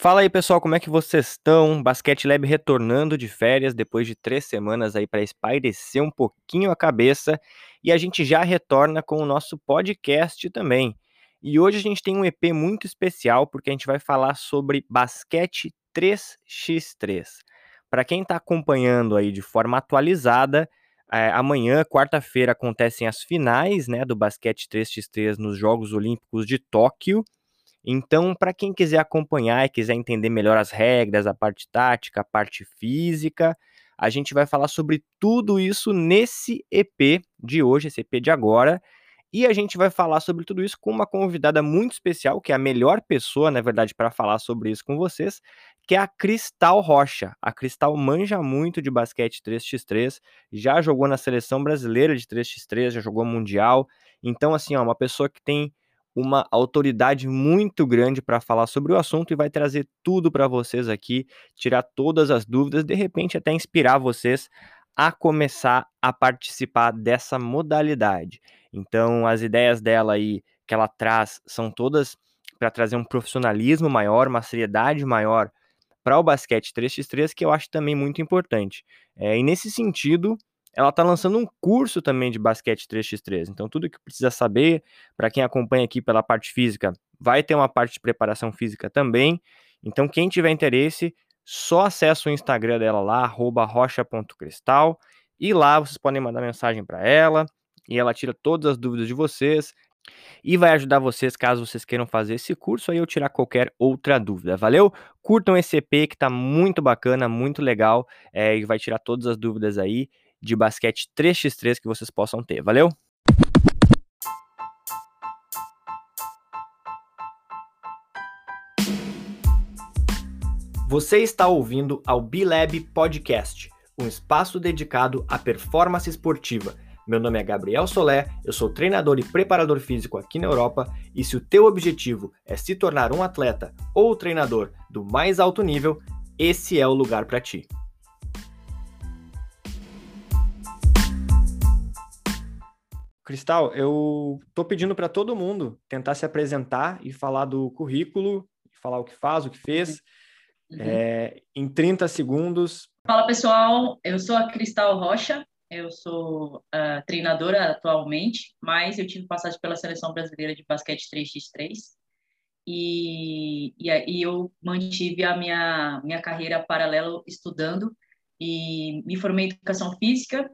Fala aí, pessoal, como é que vocês estão? Basquete Lab retornando de férias depois de três semanas aí para espairecer um pouquinho a cabeça e a gente já retorna com o nosso podcast também. E hoje a gente tem um EP muito especial porque a gente vai falar sobre basquete 3x3. Para quem está acompanhando aí de forma atualizada, é, amanhã, quarta-feira, acontecem as finais né, do basquete 3x3 nos Jogos Olímpicos de Tóquio. Então, para quem quiser acompanhar e quiser entender melhor as regras, a parte tática, a parte física, a gente vai falar sobre tudo isso nesse EP de hoje, esse EP de agora. E a gente vai falar sobre tudo isso com uma convidada muito especial, que é a melhor pessoa, na verdade, para falar sobre isso com vocês, que é a Cristal Rocha. A Cristal manja muito de basquete 3x3, já jogou na seleção brasileira de 3x3, já jogou mundial. Então, assim, ó, uma pessoa que tem uma autoridade muito grande para falar sobre o assunto e vai trazer tudo para vocês aqui, tirar todas as dúvidas, de repente até inspirar vocês a começar a participar dessa modalidade. Então, as ideias dela aí que ela traz são todas para trazer um profissionalismo maior, uma seriedade maior para o basquete 3x3, que eu acho também muito importante. É, e nesse sentido, ela está lançando um curso também de basquete 3x3. Então, tudo que precisa saber, para quem acompanha aqui pela parte física, vai ter uma parte de preparação física também. Então, quem tiver interesse, só acessa o Instagram dela lá, rocha.cristal, e lá vocês podem mandar mensagem para ela, e ela tira todas as dúvidas de vocês, e vai ajudar vocês caso vocês queiram fazer esse curso aí eu tirar qualquer outra dúvida. Valeu? Curtam esse EP que tá muito bacana, muito legal é, e vai tirar todas as dúvidas aí de basquete 3x3 que vocês possam ter. Valeu? Você está ouvindo ao B-Lab Podcast, um espaço dedicado à performance esportiva. Meu nome é Gabriel Solé, eu sou treinador e preparador físico aqui na Europa, e se o teu objetivo é se tornar um atleta ou treinador do mais alto nível, esse é o lugar para ti. Cristal, eu tô pedindo para todo mundo tentar se apresentar e falar do currículo, falar o que faz, o que fez, uhum. é, em 30 segundos. Fala pessoal, eu sou a Cristal Rocha, eu sou uh, treinadora atualmente, mas eu tive passagem pela Seleção Brasileira de Basquete 3x3 e, e, e eu mantive a minha, minha carreira paralela estudando e me formei em Educação Física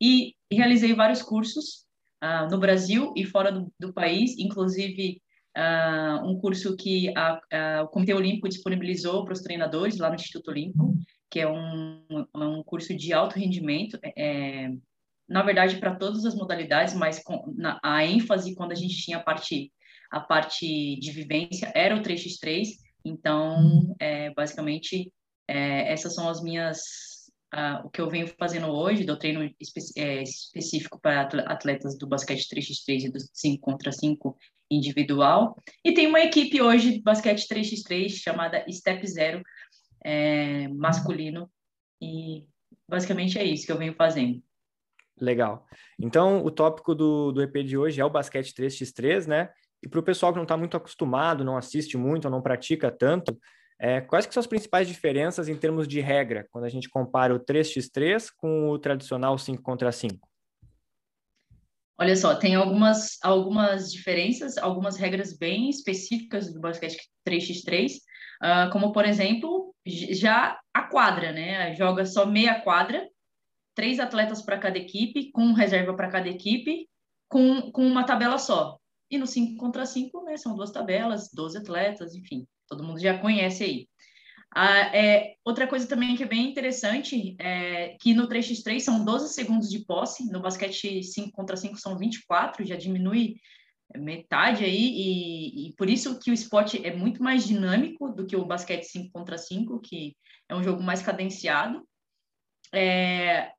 e realizei vários cursos uh, no Brasil e fora do, do país, inclusive uh, um curso que a, a, o Comitê Olímpico disponibilizou para os treinadores lá no Instituto Olímpico, que é um, um curso de alto rendimento, é, é na verdade para todas as modalidades, mas com, na, a ênfase quando a gente tinha a parte a parte de vivência era o 3x3, então é, basicamente é, essas são as minhas uh, o que eu venho fazendo hoje, do treino espe é, específico para atletas do basquete 3x3 e do 5 contra 5 individual. E tem uma equipe hoje de basquete 3x3 chamada Step Zero é, masculino. E basicamente é isso que eu venho fazendo. Legal. Então, o tópico do, do EP de hoje é o basquete 3x3, né? E para o pessoal que não está muito acostumado, não assiste muito, ou não pratica tanto, é, quais que são as principais diferenças em termos de regra, quando a gente compara o 3x3 com o tradicional 5 contra 5? Olha só, tem algumas, algumas diferenças, algumas regras bem específicas do basquete 3x3, uh, ah, como, por exemplo, já a quadra, né? Joga só meia quadra, três atletas para cada equipe, com reserva para cada equipe, com, com uma tabela só. E no 5 contra 5, né, são duas tabelas, 12 atletas, enfim todo mundo já conhece aí. Ah, é, outra coisa também que é bem interessante é que no 3x3 são 12 segundos de posse, no basquete 5 contra 5 são 24, já diminui metade aí, e, e, por isso que o esporte é muito mais dinâmico do que o basquete 5 contra 5, que é um jogo mais cadenciado. É,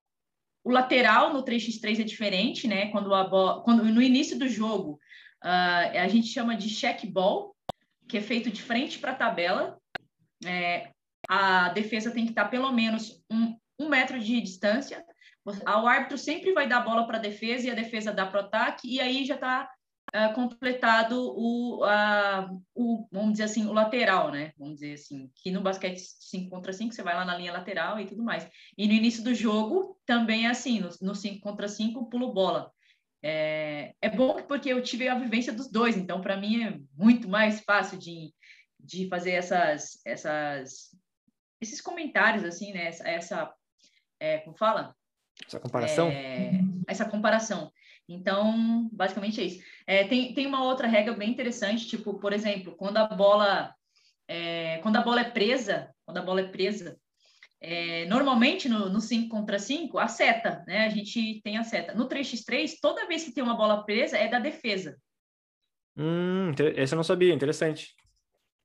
o lateral no 3x3 é diferente, né? Quando, a bola, quando no início do jogo uh, a gente chama de check ball, que é feito de frente para a tabela. É, a defesa tem que estar pelo menos um, um metro de distância. O árbitro sempre vai dar bola para a defesa e a defesa dá para o ataque, e aí já está uh, completado o, uh, o, vamos dizer assim, o lateral, né? Vamos dizer assim, que no basquete 5 contra 5 você vai lá na linha lateral e tudo mais. E no início do jogo também é assim, no 5 contra 5 pulo bola. É, é bom porque eu tive a vivência dos dois, então para mim é muito mais fácil de, de fazer essas, essas, esses comentários, assim, né? Essa, essa é, como fala? Essa comparação? É, essa comparação. Então, basicamente é isso. É, tem, tem uma outra regra bem interessante, tipo, por exemplo, quando a bola é, quando a bola é presa, quando a bola é presa, é, normalmente no, 5 contra 5, a seta, né? A gente tem a seta. No 3x3, toda vez que tem uma bola presa, é da defesa. Hum, esse eu não sabia, interessante.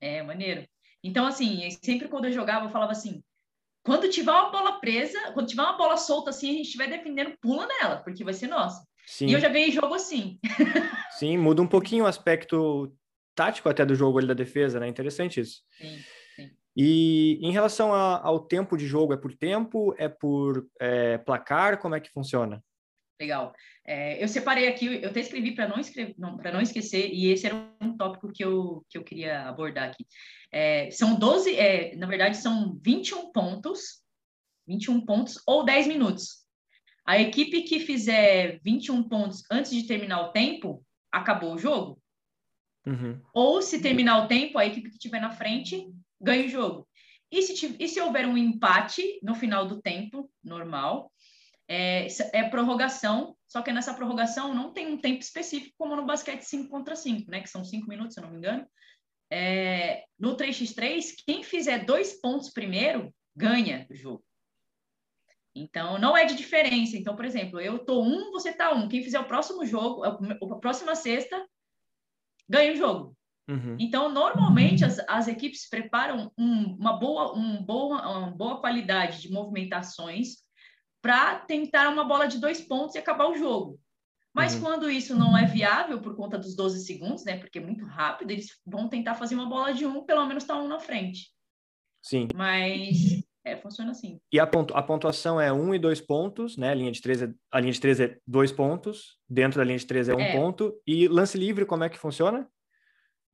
É, maneiro. Então, assim, sempre quando eu jogava, eu falava assim, quando tiver uma bola presa, quando tiver uma bola solta assim, a gente estiver defendendo, pula nela, porque vai ser nossa. Sim. E eu já ganhei jogo assim. Sim, muda um pouquinho o aspecto tático até do jogo ali da defesa, né? Interessante isso. Sim. E em relação a, ao tempo de jogo, é por tempo? É por é, placar? Como é que funciona? Legal. É, eu separei aqui, eu até escrevi para não, escrever, não, não esquecer, e esse era um tópico que eu, que eu queria abordar aqui. É, são 12, é, na verdade, são 21 pontos, 21 pontos ou 10 minutos. A equipe que fizer 21 pontos antes de terminar o tempo, acabou o jogo. Uhum. Ou se terminar o tempo, a equipe que estiver na frente ganha o jogo. E se, e se houver um empate no final do tempo, normal, é, é, prorrogação, só que nessa prorrogação não tem um tempo específico, como no basquete 5 contra 5, né? Que são 5 minutos, se eu não me engano. É, no 3x3, quem fizer dois pontos primeiro, ganha o jogo. Então, não é de diferença. Então, por exemplo, eu tô um, você tá um. Quem fizer o próximo jogo, a próxima sexta, ganha o jogo. Uhum. Então, normalmente, as, as equipes preparam um, uma, boa, um boa, uma boa qualidade de movimentações para tentar uma bola de dois pontos e acabar o jogo. Mas uhum. quando isso não é viável por conta dos 12 segundos, né? Porque é muito rápido, eles vão tentar fazer uma bola de um, pelo menos tá um na frente. Sim. Mas é, funciona assim. E a, pontu a pontuação é um e dois pontos, né? A linha de três é, a linha de três é dois pontos, dentro da linha de três é um é. ponto. E lance livre, como é que funciona?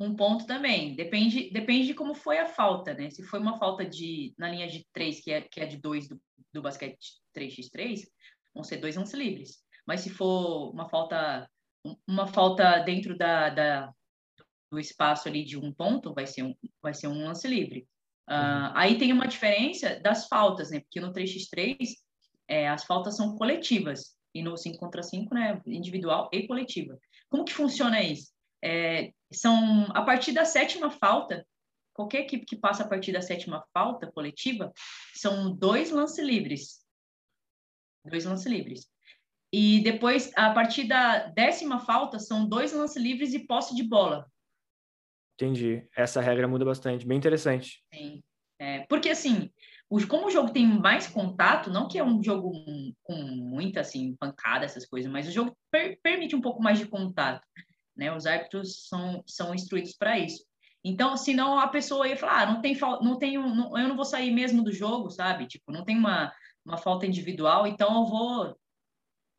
Um ponto também. Depende, depende de como foi a falta, né? Se foi uma falta de na linha de três, que é, que é de dois do, do basquete 3x3, vão ser dois lances livres. Mas se for uma falta uma falta dentro da, da do espaço ali de um ponto, vai ser um, vai ser um lance livre. Uh, aí tem uma diferença das faltas, né? Porque no 3x3 é, as faltas são coletivas e no 5 contra 5, né? Individual e coletiva. Como que funciona isso? É, são a partir da sétima falta, qualquer equipe que passa a partir da sétima falta coletiva, são dois lance livres. Dois lance livres. E depois, a partir da décima falta, são dois lance livres e posse de bola. Entendi. Essa regra muda bastante. Bem interessante. Sim. É, porque, assim, como o jogo tem mais contato, não que é um jogo com muita, assim, pancada, essas coisas, mas o jogo per permite um pouco mais de contato, né? Os árbitros são, são instruídos para isso. Então, senão a pessoa ia falar, ah, não tem, não tenho, não, eu não vou sair mesmo do jogo, sabe? Tipo, não tem uma, uma falta individual, então eu vou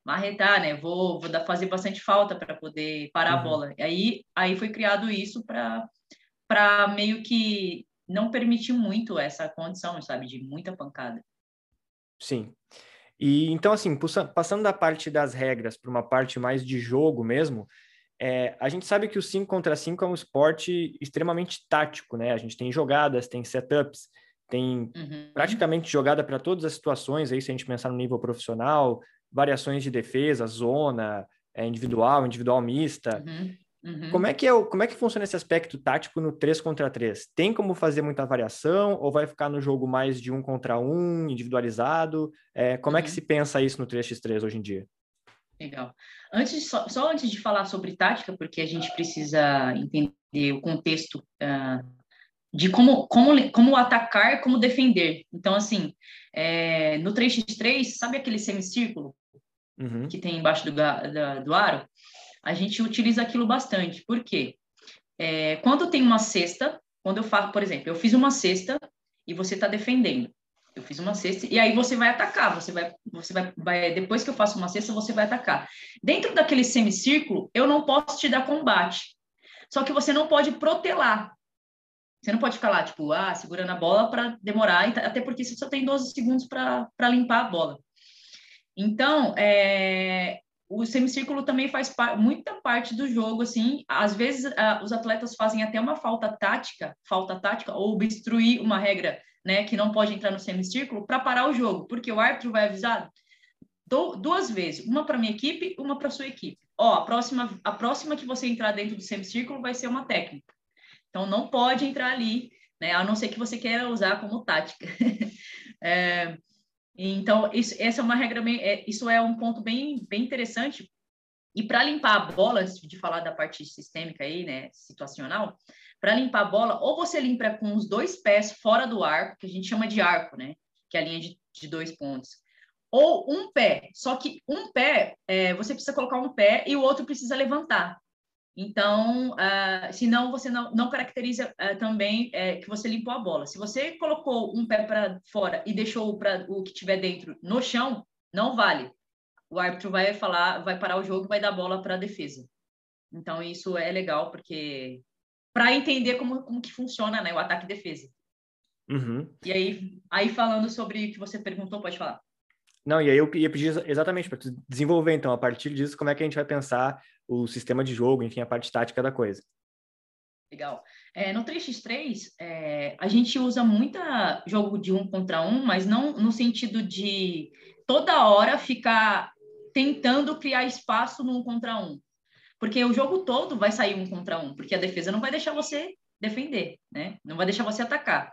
marretar, né? Vou, vou dar, fazer bastante falta para poder parar uhum. a bola. E aí, aí foi criado isso para para meio que não permitir muito essa condição, sabe, de muita pancada. Sim. E então, assim, passando da parte das regras para uma parte mais de jogo mesmo, é, a gente sabe que o 5 contra 5 é um esporte extremamente tático, né? A gente tem jogadas, tem setups, tem uhum. praticamente jogada para todas as situações, aí se a gente pensar no nível profissional, variações de defesa, zona, é, individual, individual mista. Uhum, uhum. Como, é que é o, como é que funciona esse aspecto tático no 3 contra 3? Tem como fazer muita variação ou vai ficar no jogo mais de um contra um, individualizado? É, como é que uhum. se pensa isso no 3x3 hoje em dia? Legal. Antes, só, só, antes de falar sobre tática, porque a gente precisa entender o contexto uh, de como, como, como atacar, como defender. Então, assim, é, no 3x3, sabe aquele semicírculo? uhum. que tem embaixo do, da, do aro, a gente utiliza aquilo bastante. Por quê? É, quando tem uma cesta, quando eu faço, por exemplo, eu fiz uma cesta e você está defendendo. Eu fiz uma cesta e aí você vai atacar, você vai, você vai, vai, depois que eu faço uma cesta, você vai atacar. Dentro daquele semicírculo, eu não posso te dar combate. Só que você não pode protelar. Você não pode ficar lá, tipo, ah, segurando a bola para demorar, até porque você só tem 12 segundos para limpar a bola. Então, é, o semicírculo também faz par muita parte do jogo, assim, às vezes os atletas fazem até uma falta tática, falta tática, ou obstruir uma regra, né, que não pode entrar no semicírculo, para parar o jogo, porque o árbitro vai avisar duas vezes, uma para minha equipe, uma para sua equipe. Ó, a próxima, a próxima que você entrar dentro do semicírculo vai ser uma técnica. Então, não pode entrar ali, né, a não ser que você queira usar como tática. é, então, isso, essa é uma regra bem, é, isso é um ponto bem, bem interessante. E para limpar a bola, antes de falar da parte sistêmica aí, né, situacional, para limpar a bola, ou você limpa com os dois pés fora do arco, que a gente chama de arco, né, que é a linha de, de dois pontos, ou um pé. Só que um pé, é, você precisa colocar um pé e o outro precisa levantar. Então, uh, senão você não, não caracteriza uh, também uh, que você limpou a bola. Se você colocou um pé para fora e deixou o que tiver dentro no chão, não vale. O árbitro vai falar, vai parar o jogo, vai dar bola para a defesa. Então isso é legal porque para entender como, como que funciona, né, o ataque e defesa. Uhum. E aí, aí falando sobre o que você perguntou, pode falar. Não, e aí eu ia pedir exatamente para desenvolver, então, a partir disso, como é que a gente vai pensar o sistema de jogo, enfim, a parte tática da coisa. Legal. É, no 3x3, é, a gente usa muita jogo de um contra um, mas não no sentido de toda hora ficar tentando criar espaço no um contra um. Porque o jogo todo vai sair um contra um, porque a defesa não vai deixar você defender, né? Não vai deixar você atacar.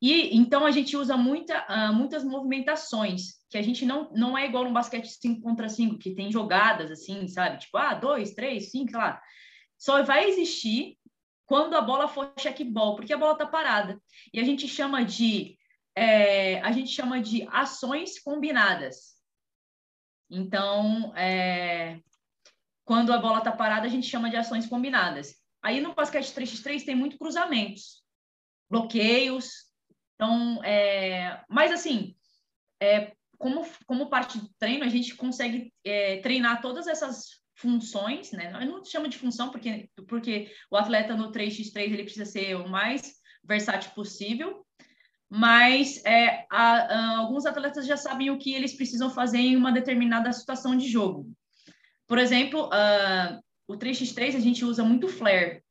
E então a gente usa muita, uh, muitas movimentações, que a gente não, não é igual no basquete 5 contra 5, que tem jogadas assim, sabe? Tipo, ah, dois, três, cinco, sei lá. Só vai existir quando a bola for checkball, porque a bola tá parada. E a gente chama de é, a gente chama de ações combinadas. Então, é, quando a bola tá parada, a gente chama de ações combinadas. Aí no basquete 3x3 tem muito cruzamentos, bloqueios, então, é, mas assim, é, como, como parte do treino, a gente consegue é, treinar todas essas funções, né? Eu não chamo de função porque, porque o atleta no 3x3 ele precisa ser o mais versátil possível, mas é, a, a, alguns atletas já sabem o que eles precisam fazer em uma determinada situação de jogo. Por exemplo, uh, o 3x3 a gente usa muito flare,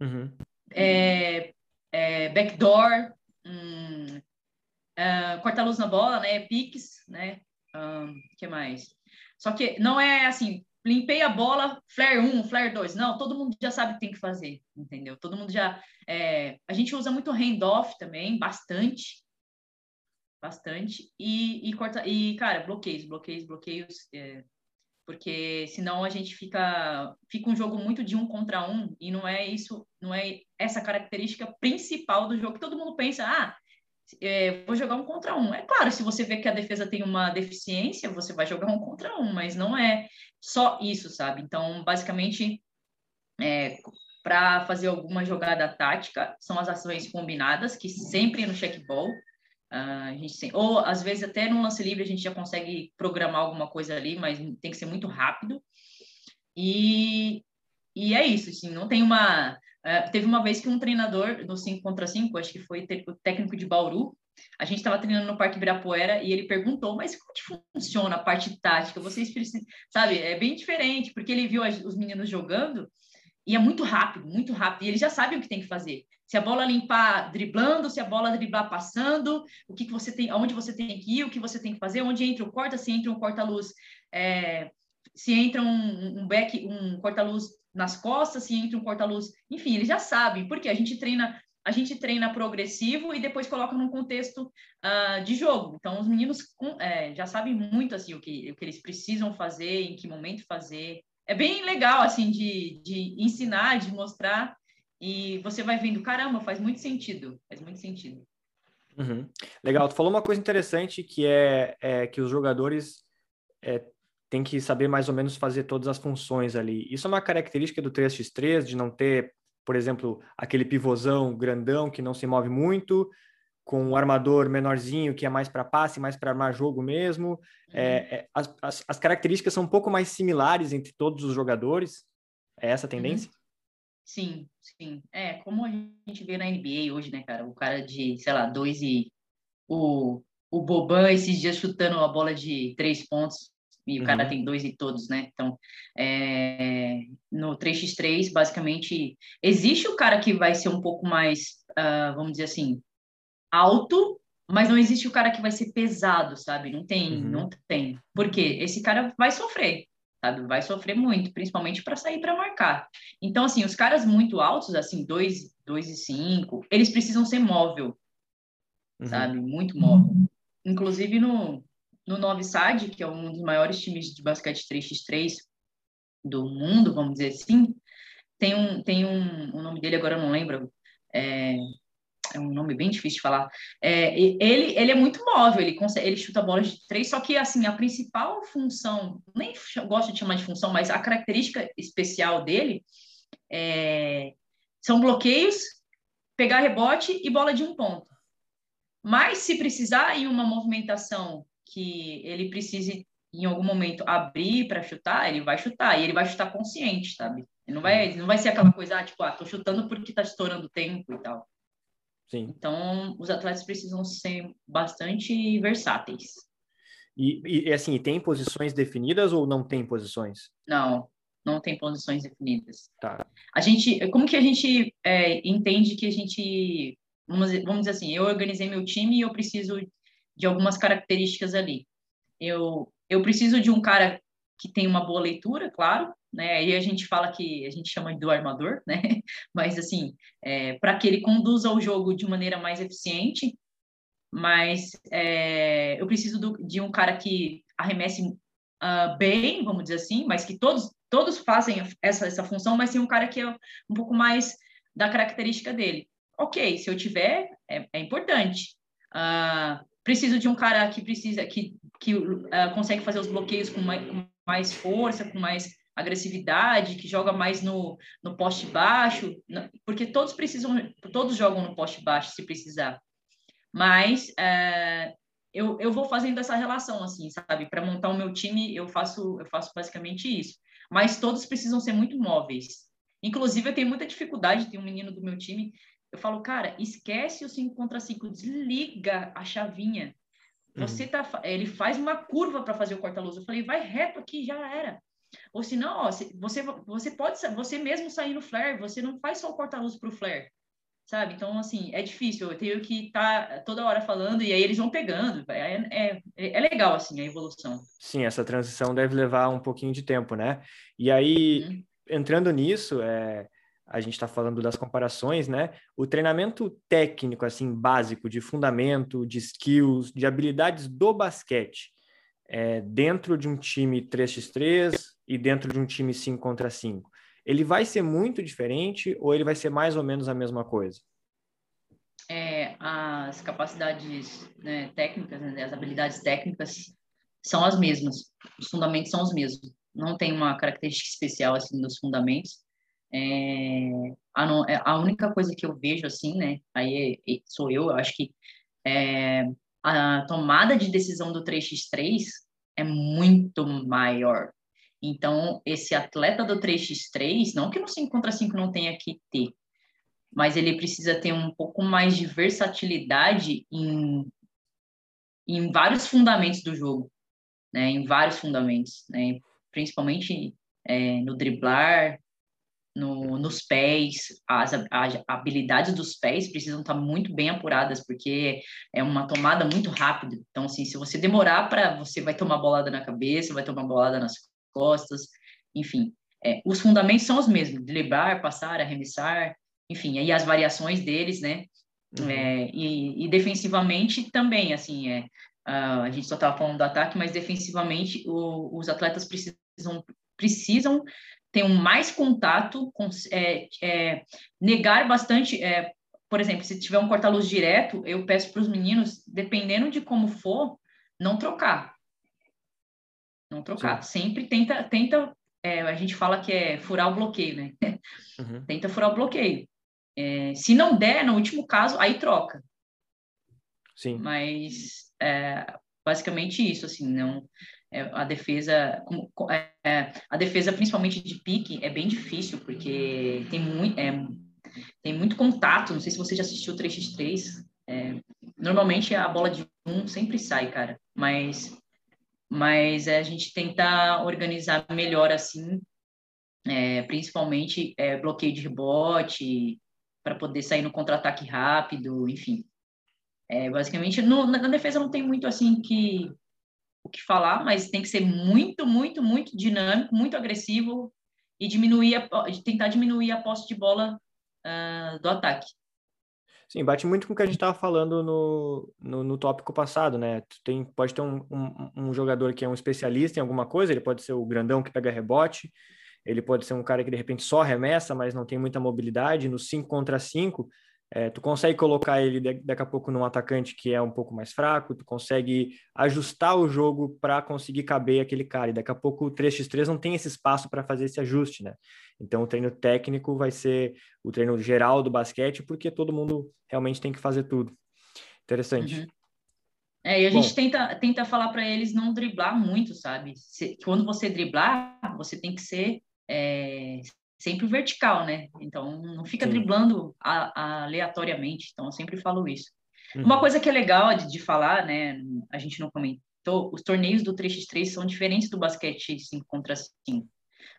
uhum. é, é, backdoor, um, uh, corta-luz na bola, né? Piques, né? Um, que mais? Só que não é assim, limpei a bola, flare 1, flare 2. Não, todo mundo já sabe o que tem que fazer, entendeu? Todo mundo já. É... a gente usa muito handoff também, bastante. Bastante. E, e, corta, e cara, bloqueios, bloqueios, bloqueios. É... porque senão a gente fica. Fica um jogo muito de um contra um, e não é isso, não é essa característica principal do jogo, que todo mundo pensa, ah, é, vou jogar um contra um. É claro, se você vê que a defesa tem uma deficiência, você vai jogar um contra um, mas não é só isso, sabe? Então, basicamente, é, para fazer alguma jogada tática, são as ações combinadas, que sempre no checkball, uh, a gente tem, ou às vezes até no lance livre a gente já consegue programar alguma coisa ali, mas tem que ser muito rápido. E, e é isso, assim, não tem uma Uh, teve uma vez que um treinador do 5 contra 5, acho que foi o técnico de Bauru, a gente estava treinando no Parque Ibirapuera e ele perguntou, mas como que funciona a parte tática? Vocês precisam, sabe, é bem diferente, porque ele viu os meninos jogando e é muito rápido, muito rápido, e eles já sabem o que tem que fazer. Se a bola limpar driblando, se a bola driblar passando, o que, que você tem, aonde você tem que ir, o que você tem que fazer, onde entra o corta, se entra um corta-luz, é, se entra um, um back, um corta-luz nas costas, se entra um corta-luz, enfim, eles já sabem, porque a gente treina a gente treina progressivo e depois coloca num contexto uh, de jogo. Então, os meninos com, é, já sabem muito assim o que, o que eles precisam fazer, em que momento fazer. É bem legal assim de, de ensinar, de mostrar e você vai vendo, caramba, faz muito sentido, faz muito sentido. Uhum. Legal, tu falou uma coisa interessante que é, é que os jogadores é, tem que saber mais ou menos fazer todas as funções ali. Isso é uma característica do 3x3, de não ter, por exemplo, aquele pivôzão grandão que não se move muito, com o armador menorzinho, que é mais para passe, mais para armar jogo mesmo. Uhum. É, é, as, as, as, características são um pouco mais similares entre todos os jogadores. É essa a uhum. tendência? Uhum. Sim, sim. É, como a gente vê na NBA hoje, né, cara? O cara de, sei lá, dois e. O, o Boban esses dias chutando a bola de três pontos e uhum. o cara uhum. tem dois e todos, né? Então, é, no 3x3, basicamente, existe o cara que vai ser um pouco mais, uh, vamos dizer assim, alto, mas não existe o cara que vai ser pesado, sabe? Não tem, uhum. não tem. Porque esse cara vai sofrer, sabe? Vai sofrer muito, principalmente para sair para marcar. Então, assim, os caras muito altos, assim, 2, 2 e 5, eles precisam ser móvel, uhum. sabe? Muito móvel. Inclusive no, no Sad, que é um dos maiores times de basquete 3x3 do mundo, vamos dizer assim, tem um, tem um, o nome dele agora eu não lembro, é, é um nome bem difícil de falar. É, ele, ele é muito móvel, ele, consegue, ele chuta bolas de três, só que assim, a principal função, nem gosto de chamar de função, mas a característica especial dele é, são bloqueios, pegar rebote e bola de um ponto. Mas se precisar em uma movimentação que ele precise em algum momento abrir para chutar, ele vai chutar, e ele vai chutar consciente, sabe? Ele não vai, não vai ser aquela coisa, ah, tipo, ah, tô chutando porque tá estourando tempo e tal. Sim. Então, os atletas precisam ser bastante versáteis. E, e assim, tem posições definidas ou não tem posições? Não, não tem posições definidas. Tá. A gente, como que a gente é, entende que a gente, vamos, vamos dizer assim, eu organizei meu time e eu preciso de algumas características ali. Eu, eu preciso de um cara que tem uma boa leitura, claro, né? Aí a gente fala que a gente chama do armador, né? Mas assim, é, para que ele conduza o jogo de maneira mais eficiente, mas é, eu preciso do, de um cara que arremesse uh, bem, vamos dizer assim, mas que todos todos fazem essa essa função, mas tem um cara que é um pouco mais da característica dele. Ok, se eu tiver, é, é importante. Uh, preciso de um cara que precisa que que uh, consegue fazer os bloqueios com mais, com mais força, com mais agressividade, que joga mais no, no poste baixo, porque todos precisam, todos jogam no poste baixo se precisar. Mas é, eu, eu vou fazendo essa relação, assim, sabe? Para montar o meu time, eu faço, eu faço basicamente isso. Mas todos precisam ser muito móveis. Inclusive, eu tenho muita dificuldade, tem um menino do meu time, eu falo, cara, esquece o 5 contra 5, desliga a chavinha. Você uhum. tá, ele faz uma curva para fazer o corta-luz. Eu falei, vai reto aqui, já era. Ou se não, ó, você, você pode, você mesmo sair no flare, você não faz só o corta-luz para o flare, sabe? Então, assim, é difícil, eu tenho que estar tá toda hora falando e aí eles vão pegando, é, é, é, legal, assim, a evolução. Sim, essa transição deve levar um pouquinho de tempo, né? E aí, uhum. entrando nisso, é, a gente está falando das comparações, né? O treinamento técnico, assim, básico, de fundamento, de skills, de habilidades do basquete, é, dentro de um time 3x3 e dentro de um time 5 contra 5, ele vai ser muito diferente ou ele vai ser mais ou menos a mesma coisa? É, as capacidades né, técnicas, né, as habilidades técnicas são as mesmas, os fundamentos são os mesmos. Não tem uma característica especial assim dos fundamentos. É, a, não, é, a, única coisa que eu vejo assim, né, aí é, é, sou eu, eu acho que é, a tomada de decisão do 3x3 é muito maior. Então, esse atleta do 3x3, não que no 5 contra 5 não tenha que ter, mas ele precisa ter um pouco mais de versatilidade em, em vários fundamentos do jogo, né? Em vários fundamentos, né? Principalmente é, no driblar, no, nos pés, as, as, habilidades dos pés precisam estar muito bem apuradas, porque é uma tomada muito rápida. Então, assim, se você demorar para, você vai tomar bolada na cabeça, vai tomar bolada nas costas, enfim. É, os fundamentos são os mesmos, driblar, passar, arremessar, enfim, aí as variações deles, né? Uhum. É, e, e, defensivamente também, assim, é, a gente só estava falando do ataque, mas defensivamente o, os atletas precisam, precisam ter um mais contato, com, é, é, negar bastante. É, por exemplo, se tiver um corta-luz direto, eu peço para os meninos, dependendo de como for, não trocar. Não trocar. Sim. Sempre tenta, tenta é, a gente fala que é furar o bloqueio, né? Uhum. tenta furar o bloqueio. É, se não der, no último caso, aí troca. Sim. Mas é, basicamente isso, assim, não a defesa é, é, a defesa principalmente de pique é bem difícil porque tem muito é, tem muito contato. Não sei se você já assistiu o 3x3. É, normalmente a bola de um sempre sai, cara. Mas mas a gente tenta organizar melhor assim, é, principalmente é, bloqueio de rebote para poder sair no contra-ataque rápido, enfim. É, basicamente, no, na, defesa não tem muito assim que o que falar, mas tem que ser muito, muito, muito dinâmico, muito agressivo e diminuir a, tentar diminuir a posse de bola uh, do ataque. Sim, bate muito com o que a gente estava falando no, no, no, tópico passado, né? Tu tem, pode ter um, um, um, jogador que é um especialista em alguma coisa, ele pode ser o grandão que pega rebote, ele pode ser um cara que de repente só remessa, mas não tem muita mobilidade. No 5 contra 5, é, tu consegue colocar ele daqui a pouco num atacante que é um pouco mais fraco, tu consegue ajustar o jogo para conseguir caber aquele cara. E daqui a pouco o 3x3 não tem esse espaço para fazer esse ajuste, né? Então o treino técnico vai ser o treino geral do basquete, porque todo mundo realmente tem que fazer tudo. Interessante. Uhum. É, e a Bom, gente tenta, tenta falar para eles não driblar muito, sabe? Se, quando você driblar, você tem que ser é, sempre vertical, né? Então, não fica Sim. driblando a, a, aleatoriamente. Então, eu sempre falo isso. Uhum. Uma coisa que é legal de, de, falar, né? A gente não comentou, os torneios do 3x3 são diferentes do basquete 5 contra 5.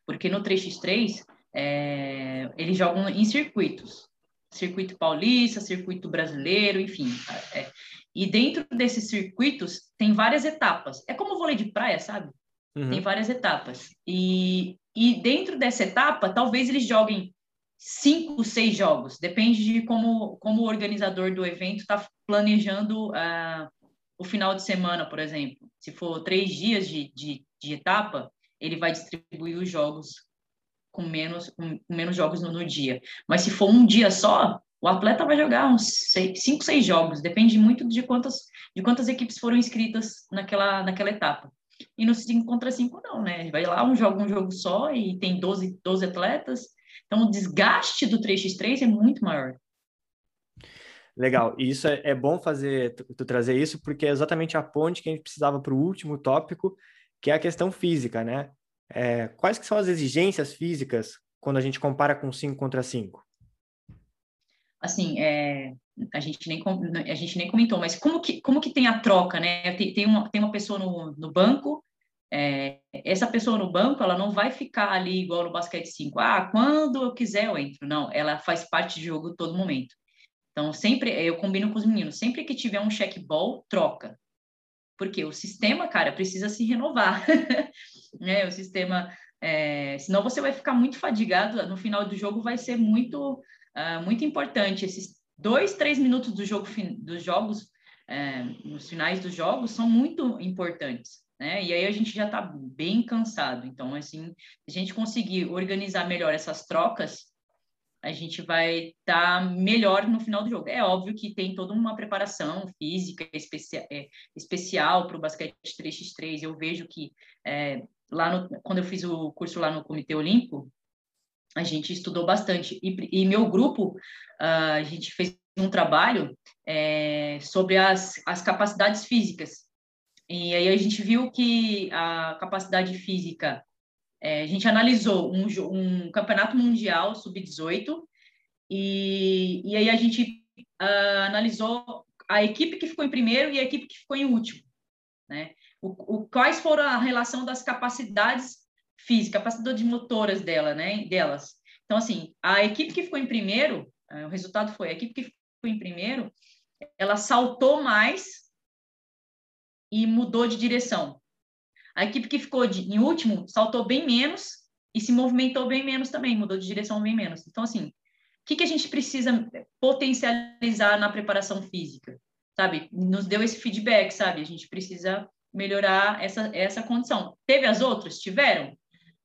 Porque no 3x3, é, eles jogam em circuitos. Circuito paulista, circuito brasileiro, enfim. É, e dentro desses circuitos, tem várias etapas. É como o vôlei de praia, sabe? Uhum. Tem várias etapas. E e dentro dessa etapa, talvez eles joguem cinco, seis jogos. Depende de como, como o organizador do evento está planejando uh, o final de semana, por exemplo. Se for três dias de, de, de etapa, ele vai distribuir os jogos com menos, com menos jogos no, no, dia. Mas se for um dia só, o atleta vai jogar uns seis, cinco, seis jogos. Depende muito de quantas, de quantas equipes foram inscritas naquela, naquela etapa. E no 5 contra 5, não, né? Vai lá, um jogo, um jogo só e tem 12, 12 atletas. Então, o desgaste do 3x3 é muito maior. Legal, e isso é, é bom fazer, tu, trazer isso, porque é exatamente a ponte que a gente precisava para o último tópico, que é a questão física, né? É, quais que são as exigências físicas quando a gente compara com 5 contra 5? Assim, é, a gente nem a gente nem comentou, mas como que como que tem a troca, né? Tem, tem uma tem uma pessoa no, no banco, é, essa pessoa no banco, ela não vai ficar ali igual no basquete 5. Ah, quando eu quiser eu entro. Não, ela faz parte do jogo todo momento. Então sempre eu combino com os meninos, sempre que tiver um check ball, troca. Porque o sistema, cara, precisa se renovar. né? O sistema, é, senão você vai ficar muito fadigado. No final do jogo vai ser muito, uh, muito importante esses dois, três minutos do jogo, dos jogos, é, nos finais dos jogos, são muito importantes. Né? E aí a gente já está bem cansado. Então, assim, se a gente conseguir organizar melhor essas trocas, a gente vai estar tá melhor no final do jogo. É óbvio que tem toda uma preparação física especia é, especial para o basquete 3x3. Eu vejo que é, lá no, quando eu fiz o curso lá no Comitê Olímpico, a gente estudou bastante. E, e meu grupo, uh, a gente fez um trabalho é, sobre as, as capacidades físicas. E aí a gente viu que a capacidade física, é, a gente analisou um, um campeonato mundial sub-18, e, e aí a gente uh, analisou a equipe que ficou em primeiro e a equipe que ficou em último. Né? O, o, quais foram a relação das capacidades física, capacidade motoras dela, né, delas. Então, assim, a equipe que ficou em primeiro, eh, o resultado foi a equipe que ficou em primeiro, ela saltou mais e mudou de direção. A equipe que ficou de, em último saltou bem menos e se movimentou bem menos também, mudou de direção bem menos. Então, assim, o que, que a gente precisa potencializar na preparação física? Sabe? Nos deu esse feedback, sabe? A gente precisa melhorar essa, essa condição. Teve as outras? Tiveram?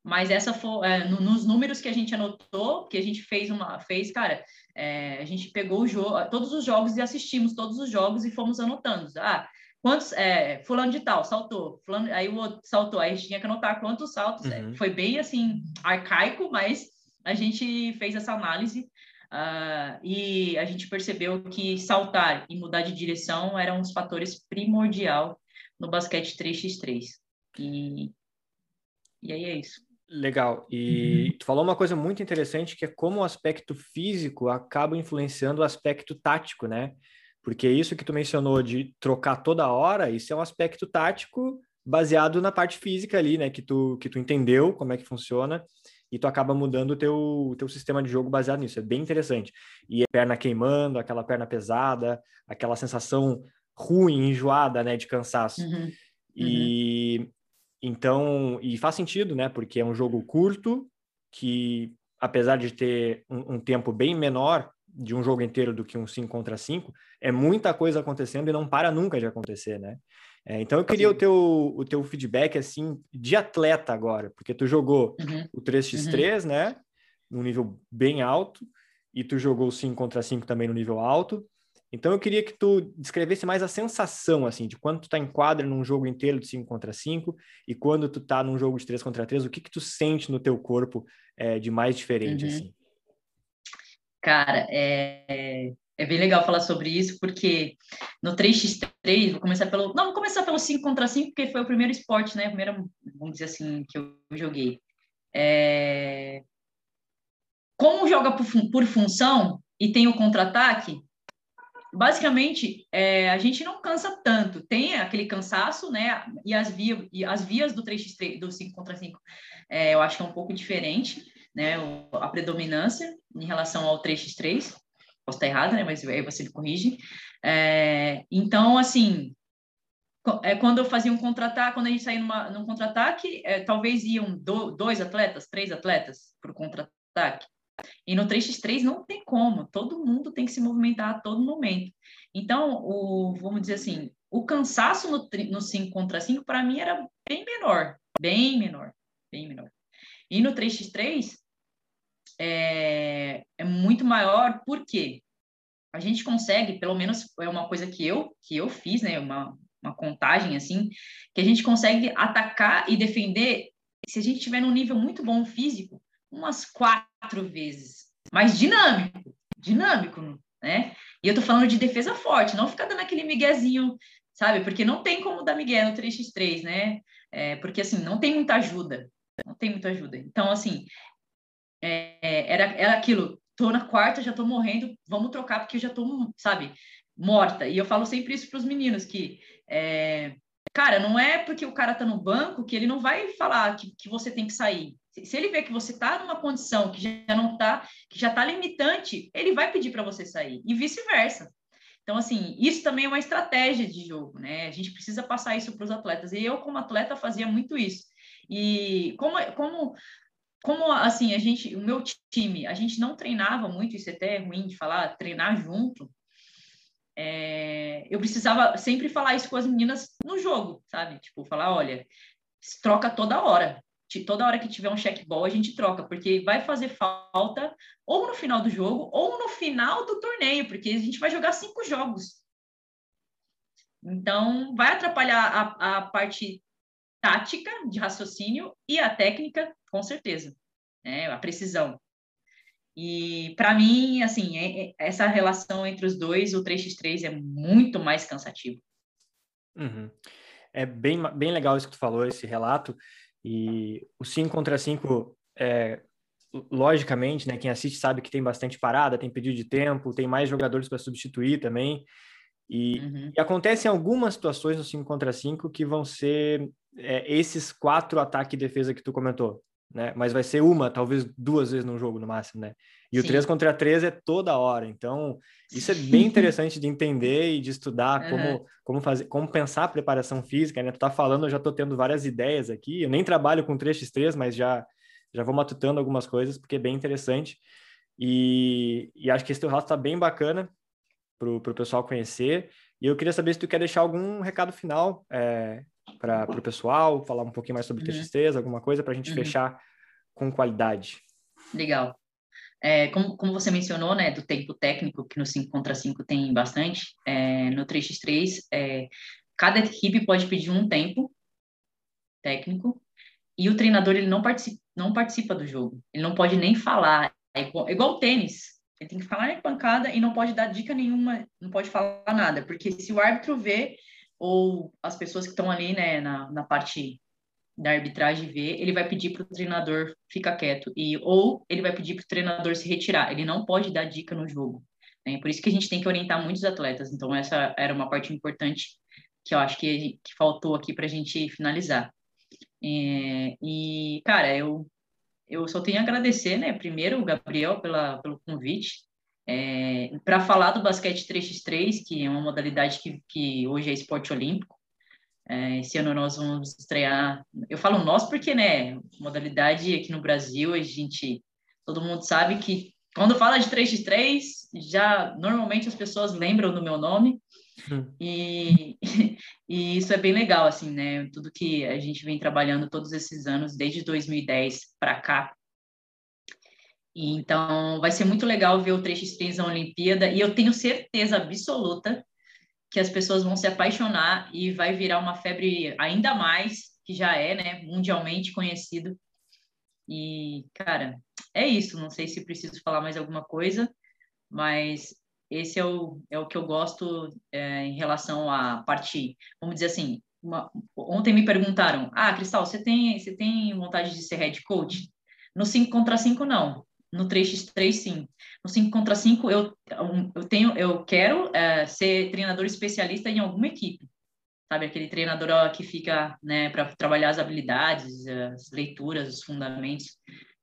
Mas essa foi é, no, nos números que a gente anotou, que a gente fez uma fez, cara, é, a gente pegou o jogo, todos os jogos e assistimos todos os jogos e fomos anotando. Ah, quantos é, fulano de tal saltou, fulano, aí o outro saltou, aí a gente tinha que anotar quantos saltos. É, uhum. foi bem assim arcaico, mas a gente fez essa análise Uh, e a gente percebeu que saltar e mudar de direção eram os fatores primordial no basquete 3x3. E, e aí é isso. Legal. E uhum. tu falou uma coisa muito interessante que é como o aspecto físico acaba influenciando o aspecto tático, né? Porque isso que tu mencionou de trocar toda hora, isso é um aspecto tático baseado na parte física ali, né? Que tu, que tu entendeu como é que funciona e tu acaba mudando o teu, teu sistema de jogo baseado nisso. É bem interessante. E a perna queimando, aquela perna pesada, aquela sensação ruim, enjoada, né? De cansaço. Uhum. E uhum. Então, e faz sentido, né? Porque é um jogo curto que, apesar de ter um, um tempo bem menor de um jogo inteiro do que um 5 contra 5, é muita coisa acontecendo e não para nunca de acontecer, né? É, então eu queria o teu, o teu feedback assim de atleta agora, porque tu jogou uhum. o 3x3, uhum. né? Num nível bem alto, e tu jogou o 5 contra 5 também no nível alto. Então eu queria que tu descrevesse mais a sensação assim de quando tu tá em quadra num jogo inteiro de 5 contra 5 e quando tu tá num jogo de 3 contra 3, o que que tu sente no teu corpo é, de mais diferente uhum. assim? Cara, é, é bem legal falar sobre isso, porque no 3x3, vou começar pelo. Não, vou começar pelo 5 contra 5, porque foi o primeiro esporte, né? O primeiro, vamos dizer assim, que eu joguei. É... Como joga por, por função e tem o contra-ataque, basicamente é, a gente não cansa tanto. Tem aquele cansaço, né? E as, via, e as vias do 3x3, do 5 contra 5, é, eu acho que é um pouco diferente né, a predominância em relação ao 3x3. Posso estar errada, né, mas aí você me corrige. É, então, assim, é, quando eu fazia um contra-ataque, quando a gente saía numa, num contra-ataque, é, talvez iam do, dois atletas, três atletas para o contra-ataque. E no 3x3 não tem como, todo mundo tem que se movimentar a todo momento. Então, o, vamos dizer assim, o cansaço no, no 5 contra 5, para mim, era bem menor, bem menor, bem menor. E no 3x3 é, é muito maior, porque a gente consegue, pelo menos é uma coisa que eu que eu fiz, né, uma, uma contagem assim, que a gente consegue atacar e defender se a gente estiver num nível muito bom físico, umas quatro vezes. Mais dinâmico, dinâmico, né? E eu tô falando de defesa forte, não ficar dando aquele miguezinho, sabe? Porque não tem como dar migué no 3x3, né? É, porque assim, não tem muita ajuda não tem muita ajuda. Então, assim, é, era, era aquilo, tô na quarta, já tô morrendo, vamos trocar, porque eu já tô, sabe, morta. E eu falo sempre isso para os meninos, que, é, cara, não é porque o cara tá no banco que ele não vai falar que, que você tem que sair. Se, se ele vê que você tá numa condição que já não tá, que já tá limitante, ele vai pedir para você sair, e vice-versa. Então, assim, isso também é uma estratégia de jogo, né? A gente precisa passar isso para os atletas. E eu, como atleta, fazia muito isso. E como, como, como assim, a gente, o meu time, a gente não treinava muito, isso é até é ruim de falar, treinar junto. É, eu precisava sempre falar isso com as meninas no jogo, sabe? Tipo, falar, olha, troca toda hora. Toda hora que tiver um checkball, a gente troca, porque vai fazer falta ou no final do jogo ou no final do torneio, porque a gente vai jogar cinco jogos. Então, vai atrapalhar a, a parte tática de raciocínio e a técnica, com certeza, né? a precisão. E para mim, assim, é, é, essa relação entre os dois, o 3x3 é muito mais cansativo. Uhum. É bem, bem legal isso que tu falou, esse relato. E o 5 contra 5, é, logicamente, né, quem assiste sabe que tem bastante parada, tem pedido de tempo, tem mais jogadores para substituir também. E, uhum. e acontecem algumas situações no 5 contra 5 que vão ser é, esses quatro ataque e defesa que tu comentou, né? Mas vai ser uma, talvez duas vezes no jogo no máximo, né? E Sim. o 3 contra 3 é toda hora. Então, isso é bem interessante de entender e de estudar uhum. como, como fazer, como pensar a preparação física, né? Tu tá falando, eu já tô tendo várias ideias aqui. Eu nem trabalho com 3x3, mas já já vou matutando algumas coisas porque é bem interessante. E, e acho que esse teu relato tá bem bacana pro, pro pessoal conhecer. E eu queria saber se tu quer deixar algum recado final é, para o pessoal, falar um pouquinho mais sobre uhum. TX3, alguma coisa para a gente uhum. fechar com qualidade. Legal. É, como, como você mencionou, né, do tempo técnico, que no 5 contra 5 tem bastante, é, no 3x3, é, cada equipe pode pedir um tempo técnico e o treinador ele não participa, não participa do jogo, ele não pode nem falar. É igual, igual o tênis. Ele tem que falar na pancada e não pode dar dica nenhuma, não pode falar nada, porque se o árbitro vê, ou as pessoas que estão ali, né, na, na parte da arbitragem vê, ele vai pedir para o treinador ficar quieto, e ou ele vai pedir para o treinador se retirar. Ele não pode dar dica no jogo. Né? Por isso que a gente tem que orientar muitos atletas. Então, essa era uma parte importante que eu acho que, que faltou aqui para a gente finalizar. É, e, cara, eu, eu só tenho a agradecer, né, primeiro, o Gabriel, pela, pelo convite, é, para falar do basquete 3x3, que é uma modalidade que, que hoje é esporte olímpico. É, esse ano nós vamos estrear. Eu falo nós porque, né, modalidade aqui no Brasil, a gente. Todo mundo sabe que quando fala de 3x3, já normalmente as pessoas lembram do meu nome. Hum. E, e isso é bem legal, assim, né? Tudo que a gente vem trabalhando todos esses anos, desde 2010 para cá. E, então, vai ser muito legal ver o 3x3 na Olimpíada. E eu tenho certeza absoluta que as pessoas vão se apaixonar e vai virar uma febre ainda mais, que já é, né, mundialmente conhecido. E, cara, é isso. Não sei se preciso falar mais alguma coisa, mas esse é o, é o que eu gosto é, em relação à parte, vamos dizer assim, uma, ontem me perguntaram, ah, Cristal, você tem, você tem vontade de ser head coach? No 5 contra 5, não. No 3x3, sim. No 5 contra 5, eu, eu, tenho, eu quero é, ser treinador especialista em alguma equipe. Sabe, aquele treinador ó, que fica né, para trabalhar as habilidades, as leituras, os fundamentos.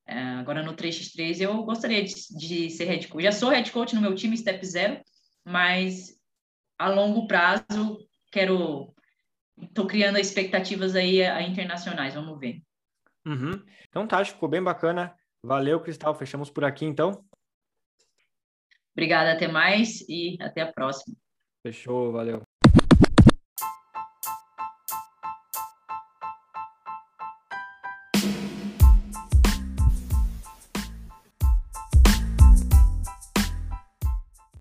É, agora no 3x3 eu gostaria de, de, ser head coach. Já sou head coach no meu time Step Zero, mas a longo prazo quero. Estou criando expectativas aí a, a internacionais, vamos ver. Uhum. Então tá, ficou bem bacana. Valeu, Cristal. Fechamos por aqui então. Obrigada, até mais e até a próxima. Fechou, valeu.